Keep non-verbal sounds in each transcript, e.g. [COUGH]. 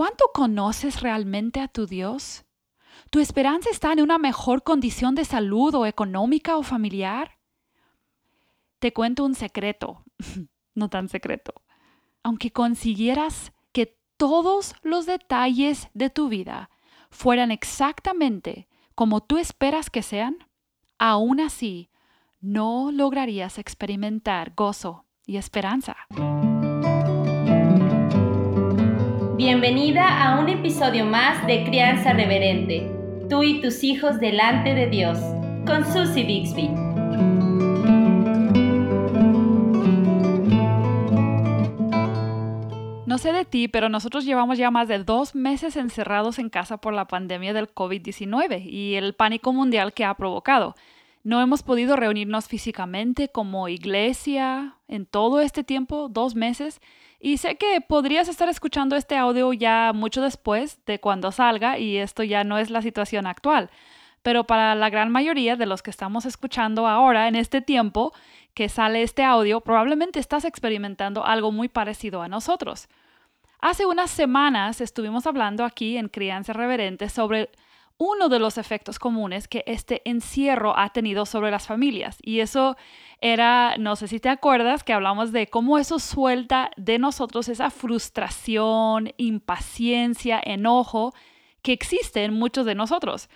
¿Cuánto conoces realmente a tu Dios? ¿Tu esperanza está en una mejor condición de salud o económica o familiar? Te cuento un secreto, [LAUGHS] no tan secreto. Aunque consiguieras que todos los detalles de tu vida fueran exactamente como tú esperas que sean, aún así no lograrías experimentar gozo y esperanza. Bienvenida a un episodio más de Crianza Reverente, tú y tus hijos delante de Dios, con Susie Bixby. No sé de ti, pero nosotros llevamos ya más de dos meses encerrados en casa por la pandemia del COVID-19 y el pánico mundial que ha provocado. No hemos podido reunirnos físicamente como iglesia en todo este tiempo, dos meses, y sé que podrías estar escuchando este audio ya mucho después de cuando salga y esto ya no es la situación actual. Pero para la gran mayoría de los que estamos escuchando ahora en este tiempo que sale este audio, probablemente estás experimentando algo muy parecido a nosotros. Hace unas semanas estuvimos hablando aquí en Crianza Reverente sobre uno de los efectos comunes que este encierro ha tenido sobre las familias. Y eso era, no sé si te acuerdas, que hablamos de cómo eso suelta de nosotros esa frustración, impaciencia, enojo que existe en muchos de nosotros.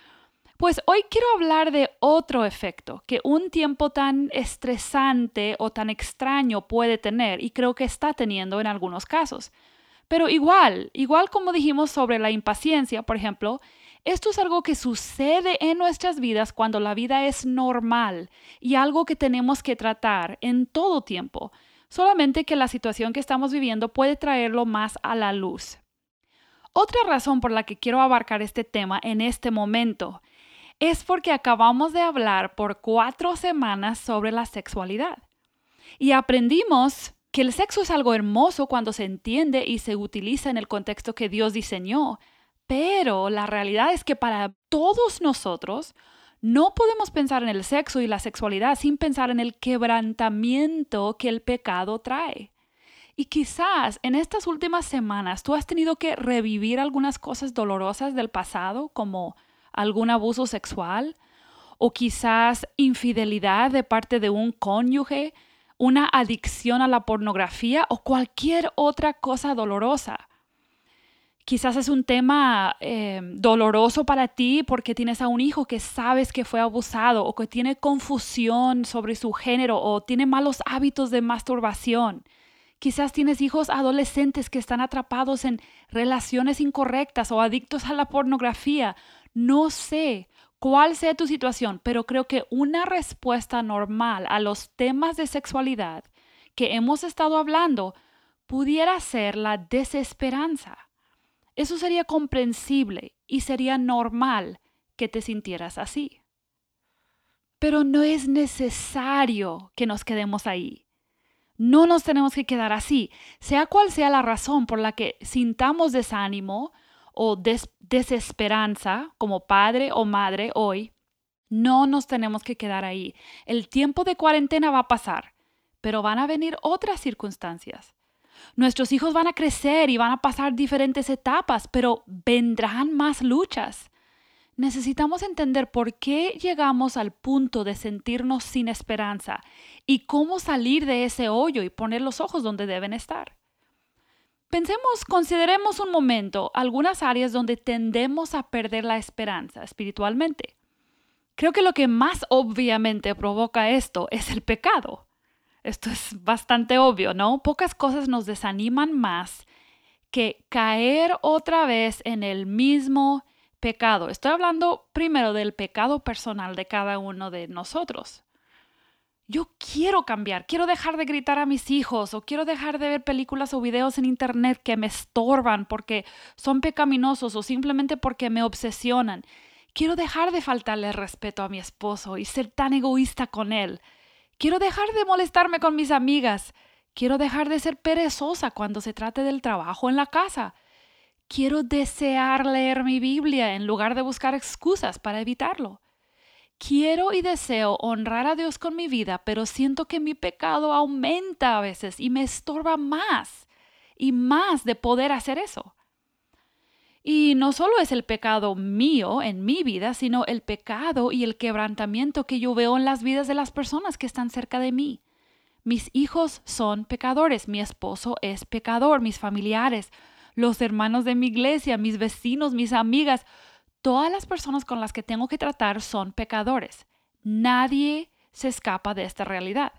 Pues hoy quiero hablar de otro efecto que un tiempo tan estresante o tan extraño puede tener y creo que está teniendo en algunos casos. Pero igual, igual como dijimos sobre la impaciencia, por ejemplo, esto es algo que sucede en nuestras vidas cuando la vida es normal y algo que tenemos que tratar en todo tiempo, solamente que la situación que estamos viviendo puede traerlo más a la luz. Otra razón por la que quiero abarcar este tema en este momento es porque acabamos de hablar por cuatro semanas sobre la sexualidad y aprendimos que el sexo es algo hermoso cuando se entiende y se utiliza en el contexto que Dios diseñó, pero la realidad es que para todos nosotros no podemos pensar en el sexo y la sexualidad sin pensar en el quebrantamiento que el pecado trae. Y quizás en estas últimas semanas tú has tenido que revivir algunas cosas dolorosas del pasado, como algún abuso sexual, o quizás infidelidad de parte de un cónyuge, una adicción a la pornografía o cualquier otra cosa dolorosa. Quizás es un tema eh, doloroso para ti porque tienes a un hijo que sabes que fue abusado o que tiene confusión sobre su género o tiene malos hábitos de masturbación. Quizás tienes hijos adolescentes que están atrapados en relaciones incorrectas o adictos a la pornografía. No sé cuál sea tu situación, pero creo que una respuesta normal a los temas de sexualidad que hemos estado hablando pudiera ser la desesperanza. Eso sería comprensible y sería normal que te sintieras así. Pero no es necesario que nos quedemos ahí. No nos tenemos que quedar así, sea cual sea la razón por la que sintamos desánimo o desesperanza como padre o madre hoy. No nos tenemos que quedar ahí. El tiempo de cuarentena va a pasar, pero van a venir otras circunstancias. Nuestros hijos van a crecer y van a pasar diferentes etapas, pero vendrán más luchas. Necesitamos entender por qué llegamos al punto de sentirnos sin esperanza y cómo salir de ese hoyo y poner los ojos donde deben estar. Pensemos, consideremos un momento algunas áreas donde tendemos a perder la esperanza espiritualmente. Creo que lo que más obviamente provoca esto es el pecado. Esto es bastante obvio, ¿no? Pocas cosas nos desaniman más que caer otra vez en el mismo pecado. Estoy hablando primero del pecado personal de cada uno de nosotros. Yo quiero cambiar, quiero dejar de gritar a mis hijos o quiero dejar de ver películas o videos en internet que me estorban porque son pecaminosos o simplemente porque me obsesionan. Quiero dejar de faltarle respeto a mi esposo y ser tan egoísta con él. Quiero dejar de molestarme con mis amigas. Quiero dejar de ser perezosa cuando se trate del trabajo en la casa. Quiero desear leer mi Biblia en lugar de buscar excusas para evitarlo. Quiero y deseo honrar a Dios con mi vida, pero siento que mi pecado aumenta a veces y me estorba más y más de poder hacer eso. Y no solo es el pecado mío en mi vida, sino el pecado y el quebrantamiento que yo veo en las vidas de las personas que están cerca de mí. Mis hijos son pecadores, mi esposo es pecador, mis familiares, los hermanos de mi iglesia, mis vecinos, mis amigas, todas las personas con las que tengo que tratar son pecadores. Nadie se escapa de esta realidad.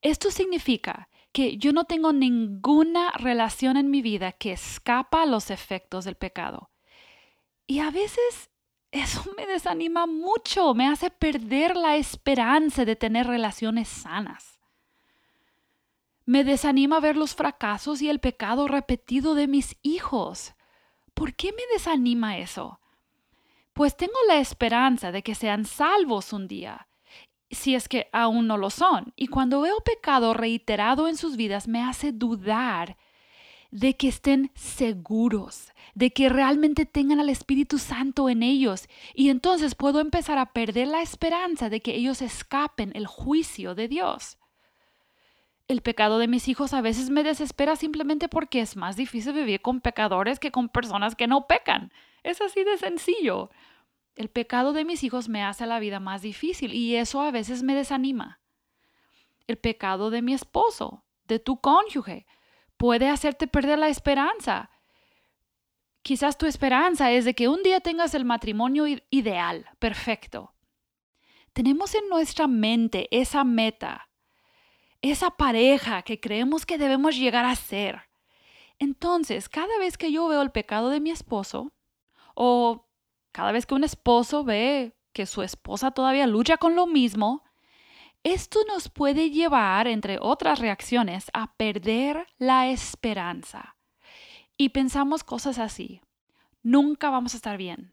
Esto significa que yo no tengo ninguna relación en mi vida que escapa a los efectos del pecado. Y a veces eso [LAUGHS] me desanima mucho, me hace perder la esperanza de tener relaciones sanas. Me desanima ver los fracasos y el pecado repetido de mis hijos. ¿Por qué me desanima eso? Pues tengo la esperanza de que sean salvos un día si es que aún no lo son. Y cuando veo pecado reiterado en sus vidas, me hace dudar de que estén seguros, de que realmente tengan al Espíritu Santo en ellos. Y entonces puedo empezar a perder la esperanza de que ellos escapen el juicio de Dios. El pecado de mis hijos a veces me desespera simplemente porque es más difícil vivir con pecadores que con personas que no pecan. Es así de sencillo. El pecado de mis hijos me hace la vida más difícil y eso a veces me desanima. El pecado de mi esposo, de tu cónyuge, puede hacerte perder la esperanza. Quizás tu esperanza es de que un día tengas el matrimonio ideal, perfecto. Tenemos en nuestra mente esa meta, esa pareja que creemos que debemos llegar a ser. Entonces, cada vez que yo veo el pecado de mi esposo, o cada vez que un esposo ve que su esposa todavía lucha con lo mismo, esto nos puede llevar, entre otras reacciones, a perder la esperanza. Y pensamos cosas así. Nunca vamos a estar bien.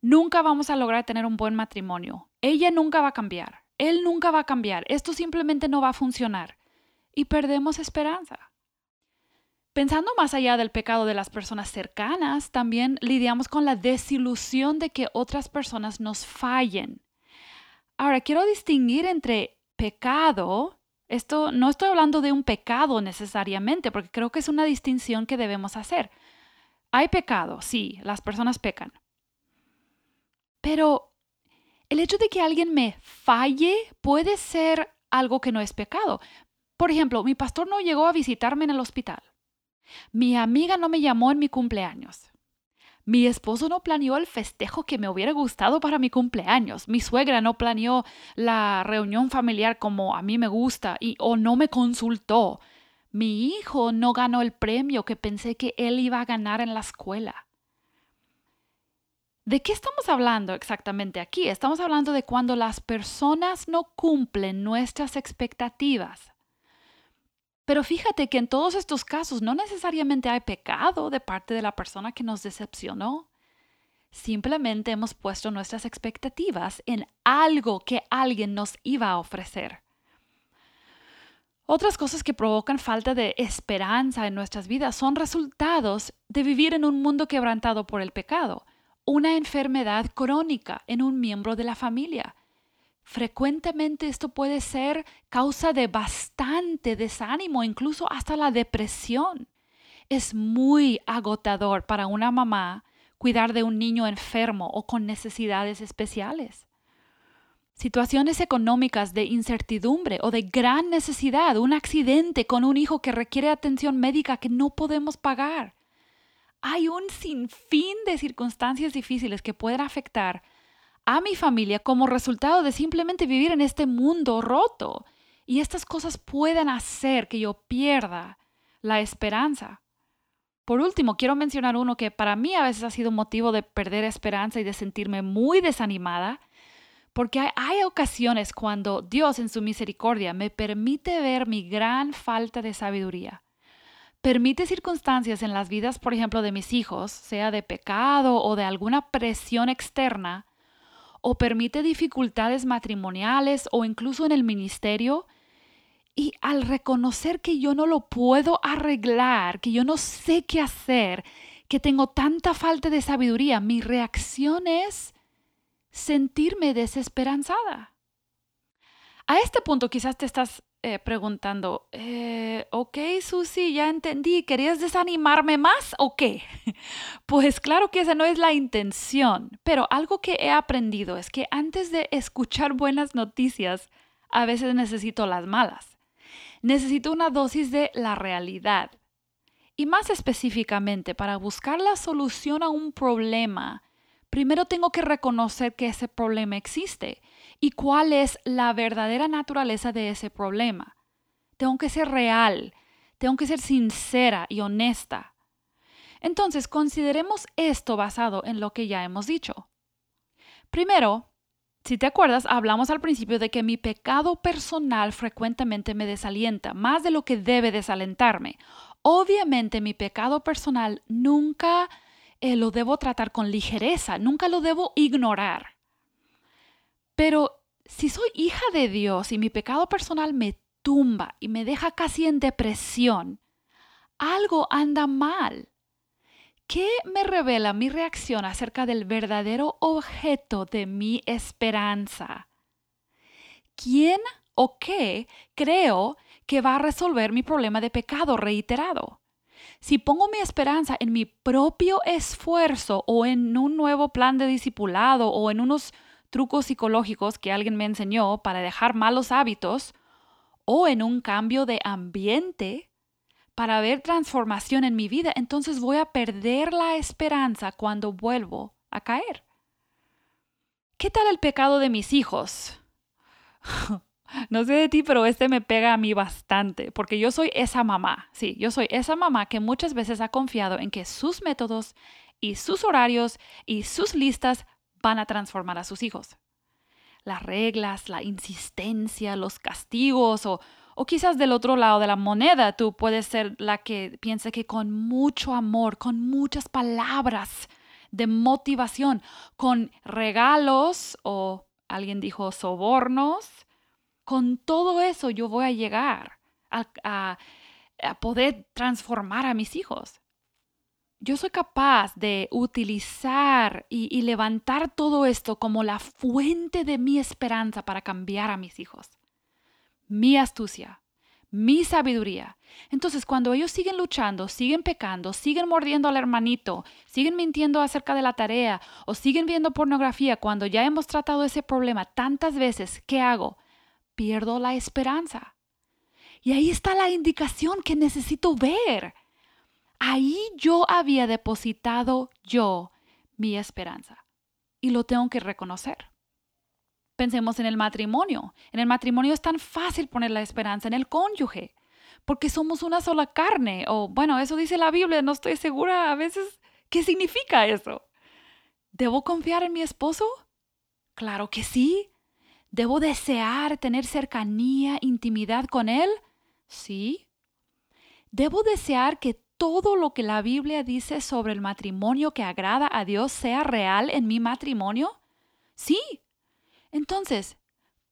Nunca vamos a lograr tener un buen matrimonio. Ella nunca va a cambiar. Él nunca va a cambiar. Esto simplemente no va a funcionar. Y perdemos esperanza. Pensando más allá del pecado de las personas cercanas, también lidiamos con la desilusión de que otras personas nos fallen. Ahora, quiero distinguir entre pecado, esto no estoy hablando de un pecado necesariamente, porque creo que es una distinción que debemos hacer. Hay pecado, sí, las personas pecan. Pero el hecho de que alguien me falle puede ser algo que no es pecado. Por ejemplo, mi pastor no llegó a visitarme en el hospital. Mi amiga no me llamó en mi cumpleaños. Mi esposo no planeó el festejo que me hubiera gustado para mi cumpleaños. Mi suegra no planeó la reunión familiar como a mí me gusta y o no me consultó. Mi hijo no ganó el premio que pensé que él iba a ganar en la escuela. ¿De qué estamos hablando exactamente aquí? Estamos hablando de cuando las personas no cumplen nuestras expectativas. Pero fíjate que en todos estos casos no necesariamente hay pecado de parte de la persona que nos decepcionó. Simplemente hemos puesto nuestras expectativas en algo que alguien nos iba a ofrecer. Otras cosas que provocan falta de esperanza en nuestras vidas son resultados de vivir en un mundo quebrantado por el pecado, una enfermedad crónica en un miembro de la familia, Frecuentemente esto puede ser causa de bastante desánimo, incluso hasta la depresión. Es muy agotador para una mamá cuidar de un niño enfermo o con necesidades especiales. Situaciones económicas de incertidumbre o de gran necesidad, un accidente con un hijo que requiere atención médica que no podemos pagar. Hay un sinfín de circunstancias difíciles que pueden afectar a mi familia como resultado de simplemente vivir en este mundo roto. Y estas cosas pueden hacer que yo pierda la esperanza. Por último, quiero mencionar uno que para mí a veces ha sido motivo de perder esperanza y de sentirme muy desanimada, porque hay, ocasiones cuando Dios en su misericordia me permite ver mi gran falta de sabiduría. Permite circunstancias en las vidas, por ejemplo, de mis hijos, sea de pecado o de alguna presión externa, o permite dificultades matrimoniales o incluso en el ministerio. Y al reconocer que yo no lo puedo arreglar, que yo no sé qué hacer, que tengo tanta falta de sabiduría, mi reacción es sentirme desesperanzada. A este punto quizás te estás eh, preguntando, eh, ok, Susi, ya entendí, ¿querías desanimarme más o qué? [LAUGHS] Pues claro que esa no es la intención, pero algo que he aprendido es que antes de escuchar buenas noticias, a veces necesito las malas. Necesito una dosis de la realidad. Y más específicamente, para buscar la solución a un problema, primero tengo que reconocer que ese problema existe y cuál es la verdadera naturaleza de ese problema. Tengo que ser real, tengo que ser sincera y honesta. Entonces, consideremos esto basado en lo que ya hemos dicho. Primero, si te acuerdas, hablamos al principio de que mi pecado personal frecuentemente me desalienta, más de lo que debe desalentarme. Obviamente mi pecado personal nunca eh, lo debo tratar con ligereza, nunca lo debo ignorar. Pero si soy hija de Dios y mi pecado personal me tumba y me deja casi en depresión, algo anda mal. ¿Qué me revela mi reacción acerca del verdadero objeto de mi esperanza? ¿Quién o qué creo que va a resolver mi problema de pecado reiterado? Si pongo mi esperanza en mi propio esfuerzo o en un nuevo plan de discipulado o en unos trucos psicológicos que alguien me enseñó para dejar malos hábitos o en un cambio de ambiente para ver transformación en mi vida, entonces voy a perder la esperanza cuando vuelvo a caer. ¿Qué tal el pecado de mis hijos? [LAUGHS] no sé de ti, pero este me pega a mí bastante, porque yo soy esa mamá, sí, yo soy esa mamá que muchas veces ha confiado en que sus métodos y sus horarios y sus listas van a transformar a sus hijos. Las reglas, la insistencia, los castigos o, o quizás del otro lado de la moneda tú puedes ser la que piensa que con mucho amor, con muchas palabras de motivación, con regalos o alguien dijo sobornos, con todo eso yo voy a llegar a, a poder transformar a mis hijos yo soy capaz de utilizar y, levantar todo esto como la fuente de mi esperanza para cambiar a mis hijos. Mi astucia, mi sabiduría. Entonces, cuando ellos siguen luchando, siguen pecando, siguen mordiendo al hermanito, siguen mintiendo acerca de la tarea o siguen viendo pornografía cuando ya hemos tratado ese problema tantas veces, ¿qué hago? Pierdo la esperanza. Y ahí está la indicación que necesito ver Ahí yo había depositado yo mi esperanza y lo tengo que reconocer. Pensemos en el matrimonio. En el matrimonio es tan fácil poner la esperanza en el cónyuge, porque somos una sola carne. O bueno, eso dice la Biblia, no estoy segura a veces qué significa eso. ¿Debo confiar en mi esposo? Claro que sí. ¿Debo desear tener cercanía, intimidad con él? Sí. ¿Debo desear que todo lo que la Biblia dice sobre el matrimonio que agrada a Dios sea real en mi matrimonio? Sí. Entonces,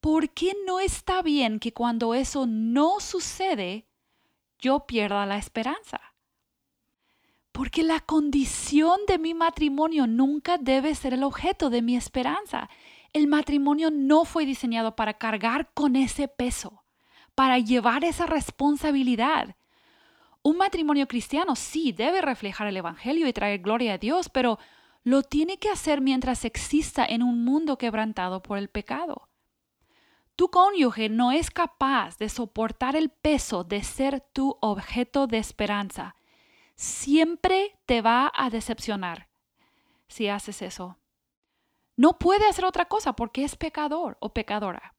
¿por qué no está bien que cuando eso no sucede, yo pierda la esperanza? Porque la condición de mi matrimonio nunca debe ser el objeto de mi esperanza. El matrimonio no fue diseñado para cargar con ese peso, para llevar esa responsabilidad. Un matrimonio cristiano sí debe reflejar el Evangelio y traer gloria a Dios, pero lo tiene que hacer mientras exista en un mundo quebrantado por el pecado. Tu cónyuge no es capaz de soportar el peso de ser tu objeto de esperanza. Siempre te va a decepcionar si haces eso. No puede hacer otra cosa porque es pecador o pecadora.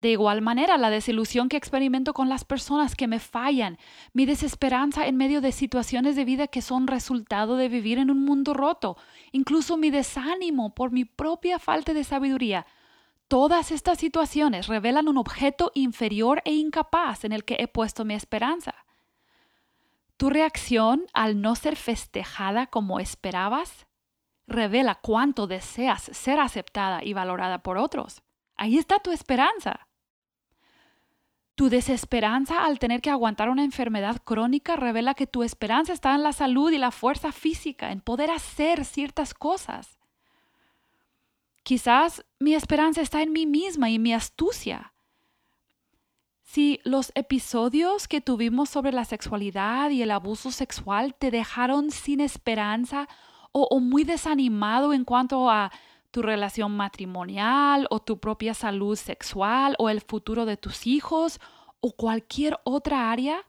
De igual manera, la desilusión que experimento con las personas que me fallan, mi desesperanza en medio de situaciones de vida que son resultado de vivir en un mundo roto, incluso mi desánimo por mi propia falta de sabiduría, todas estas situaciones revelan un objeto inferior e incapaz en el que he puesto mi esperanza. Tu reacción al no ser festejada como esperabas revela cuánto deseas ser aceptada y valorada por otros. Ahí está tu esperanza. Tu desesperanza al tener que aguantar una enfermedad crónica revela que tu esperanza está en la salud y la fuerza física, en poder hacer ciertas cosas. Quizás mi esperanza está en mí misma y mi astucia. Si los episodios que tuvimos sobre la sexualidad y el abuso sexual te dejaron sin esperanza o, muy desanimado en cuanto a tu relación matrimonial o tu propia salud sexual o el futuro de tus hijos o cualquier otra área,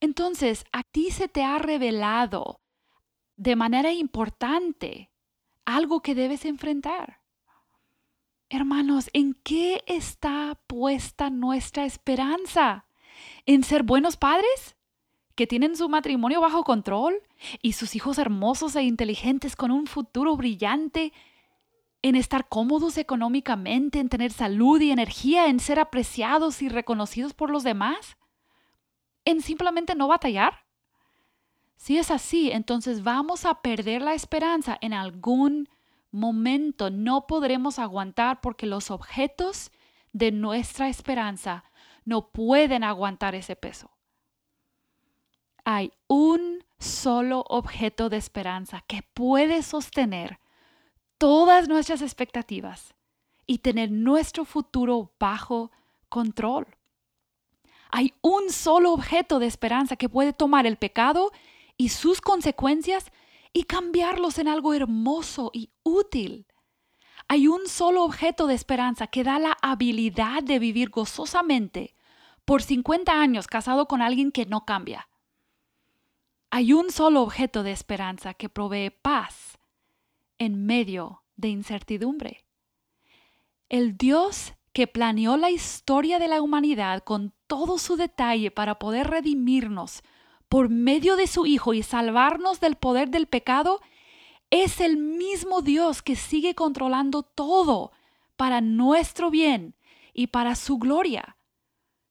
entonces a ti se te ha revelado de manera importante algo que debes enfrentar. Hermanos, ¿en qué está puesta nuestra esperanza? ¿En ser buenos padres? ¿Que tienen su matrimonio bajo control? ¿Y sus hijos hermosos e inteligentes con un futuro brillante? ¿En estar cómodos económicamente? ¿En tener salud y energía? ¿En ser apreciados y reconocidos por los demás? ¿En simplemente no batallar? Si es así, entonces vamos a perder la esperanza en algún momento no podremos aguantar porque los objetos de nuestra esperanza no pueden aguantar ese peso. Hay un solo objeto de esperanza que puede sostener todas nuestras expectativas y tener nuestro futuro bajo control. Hay un solo objeto de esperanza que puede tomar el pecado y sus consecuencias y cambiarlos en algo hermoso y útil. Hay un solo objeto de esperanza que da la habilidad de vivir gozosamente por 50 años casado con alguien que no cambia. Hay un solo objeto de esperanza que provee paz en medio de incertidumbre. El Dios que planeó la historia de la humanidad con todo su detalle para poder redimirnos por medio de su Hijo y salvarnos del poder del pecado, es el mismo Dios que sigue controlando todo para nuestro bien y para su gloria.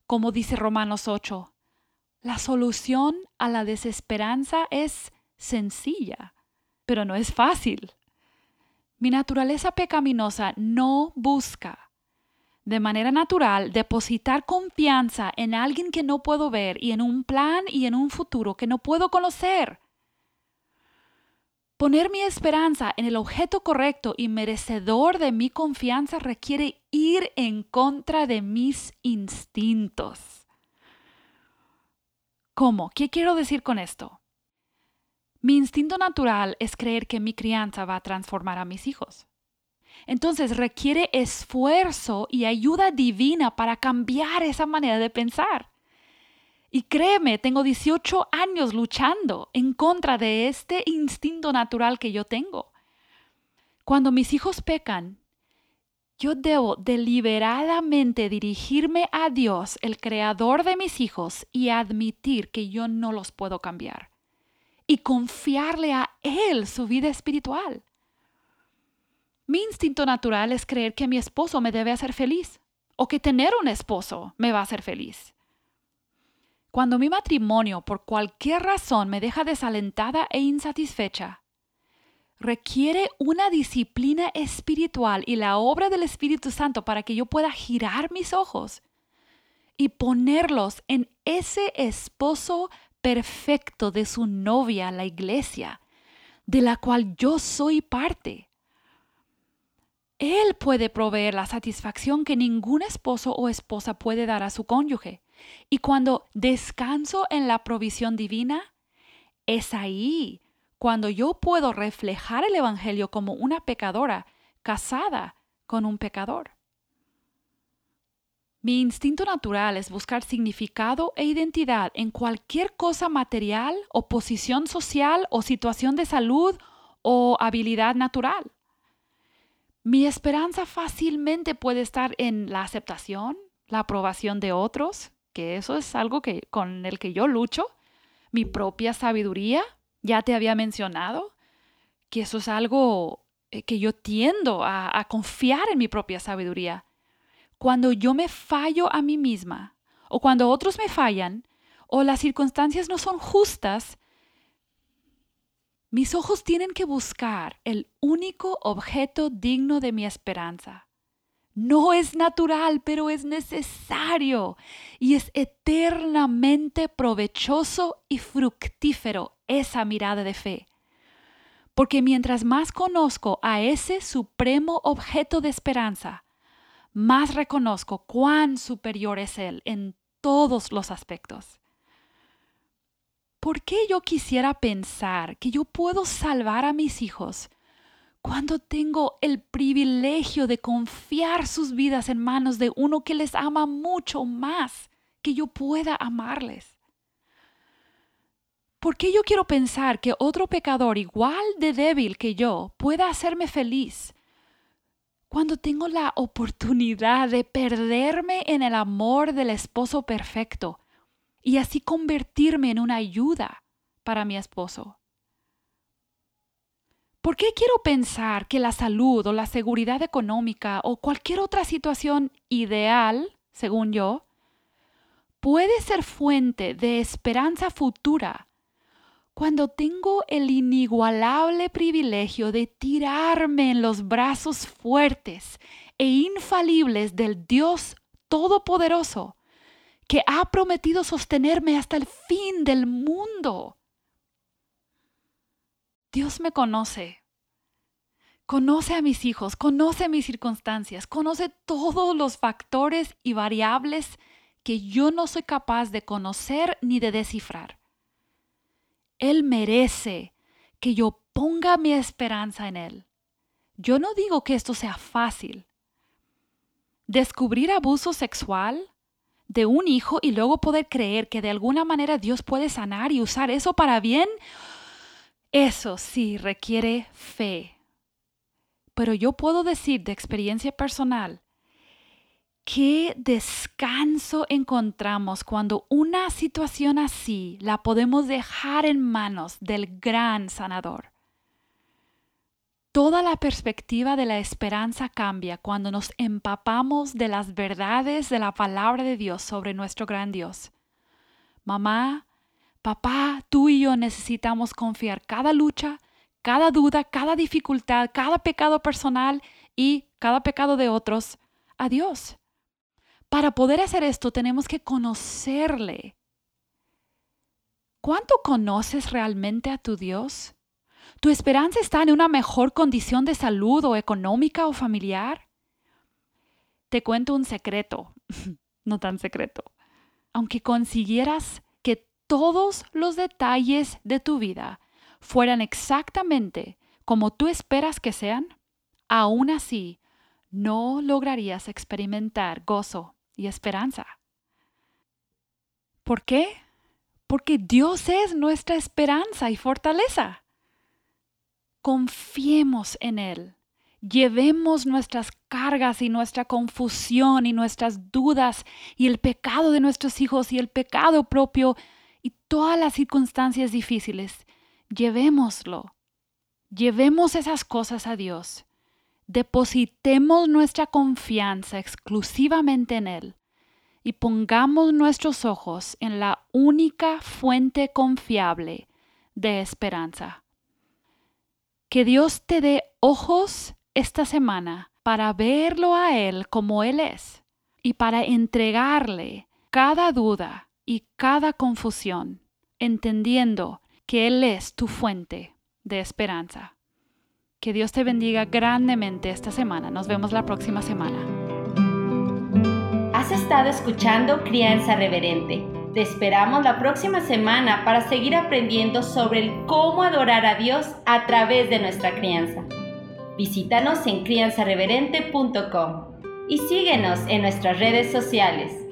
Como dice Romanos 8, la solución a la desesperanza es sencilla, pero no es fácil. Mi naturaleza pecaminosa no busca de manera natural depositar confianza en alguien que no puedo ver y en un plan y en un futuro que no puedo conocer. Poner mi esperanza en el objeto correcto y merecedor de mi confianza requiere ir en contra de mis instintos. ¿Cómo? ¿Qué quiero decir con esto? Mi instinto natural es creer que mi crianza va a transformar a mis hijos. Entonces requiere esfuerzo y ayuda divina para cambiar esa manera de pensar. Y créeme, tengo 18 años luchando en contra de este instinto natural que yo tengo. Cuando mis hijos pecan, yo debo deliberadamente dirigirme a Dios, el creador de mis hijos, y admitir que yo no los puedo cambiar. Y confiarle a Él su vida espiritual. Mi instinto natural es creer que mi esposo me debe hacer feliz o que tener un esposo me va a hacer feliz. Cuando mi matrimonio por cualquier razón me deja desalentada e insatisfecha, requiere una disciplina espiritual y la obra del Espíritu Santo para que yo pueda girar mis ojos y ponerlos en ese esposo perfecto de su novia, la iglesia, de la cual yo soy parte. Él puede proveer la satisfacción que ningún esposo o esposa puede dar a su cónyuge. Y cuando descanso en la provisión divina, es ahí cuando yo puedo reflejar el Evangelio como una pecadora casada con un pecador. Mi instinto natural es buscar significado e identidad en cualquier cosa material o posición social o situación de salud o habilidad natural. Mi esperanza fácilmente puede estar en la aceptación, la aprobación de otros, que eso es algo que, con el que yo lucho, mi propia sabiduría, ya te había mencionado, que eso es algo eh, que yo tiendo a, a confiar en mi propia sabiduría. Cuando yo me fallo a mí misma, o cuando otros me fallan, o las circunstancias no son justas, mis ojos tienen que buscar el único objeto digno de mi esperanza. No es natural, pero es necesario y es eternamente provechoso y fructífero esa mirada de fe. Porque mientras más conozco a ese supremo objeto de esperanza, más reconozco cuán superior es Él en todos los aspectos. ¿Por qué yo quisiera pensar que yo puedo salvar a mis hijos cuando tengo el privilegio de confiar sus vidas en manos de uno que les ama mucho más que yo pueda amarles? ¿Por qué yo quiero pensar que otro pecador igual de débil que yo pueda hacerme feliz cuando tengo la oportunidad de perderme en el amor del esposo perfecto y así convertirme en una ayuda para mi esposo? ¿Por qué quiero pensar que la salud o la seguridad económica o cualquier otra situación ideal, según yo, puede ser fuente de esperanza futura cuando tengo el inigualable privilegio de tirarme en los brazos fuertes e infalibles del Dios Todopoderoso, que ha prometido sostenerme hasta el fin del mundo. Dios me conoce. Conoce a mis hijos, conoce mis circunstancias, conoce todos los factores y variables que yo no soy capaz de conocer ni de descifrar. Él merece que yo ponga mi esperanza en Él. Yo no digo que esto sea fácil. Descubrir abuso sexual de un hijo y luego poder creer que de alguna manera Dios puede sanar y usar eso para bien, eso sí requiere fe. Pero yo puedo decir de experiencia personal qué descanso encontramos cuando una situación así la podemos dejar en manos del gran sanador. Toda la perspectiva de la esperanza cambia cuando nos empapamos de las verdades de la palabra de Dios sobre nuestro gran Dios. Mamá, papá, tú y yo necesitamos confiar cada lucha, cada duda, cada dificultad, cada pecado personal y cada pecado de otros a Dios. Para poder hacer esto tenemos que conocerle. ¿Cuánto conoces realmente a tu Dios? ¿Tu esperanza está en una mejor condición de salud o económica o familiar? Te cuento un secreto, [LAUGHS] no tan secreto. Aunque consiguieras que todos los detalles de tu vida fueran exactamente como tú esperas que sean, aún así no lograrías experimentar gozo y esperanza. ¿Por qué? Porque Dios es nuestra esperanza y fortaleza. Confiemos en Él. Llevemos nuestras cargas y nuestra confusión y nuestras dudas y el pecado de nuestros hijos y el pecado propio y todas las circunstancias difíciles. Llevémoslo. Llevemos esas cosas a Dios depositemos nuestra confianza exclusivamente en Él y pongamos nuestros ojos en la única fuente confiable de esperanza. Que Dios te dé ojos esta semana para verlo a Él como Él es y para entregarle cada duda y cada confusión, entendiendo que Él es tu fuente de esperanza. Que Dios te bendiga grandemente esta semana. Nos vemos la próxima semana. Has estado escuchando Crianza Reverente. Te esperamos la próxima semana para seguir aprendiendo sobre el cómo adorar a Dios a través de nuestra crianza. Visítanos en crianzareverente.com y síguenos en nuestras redes sociales.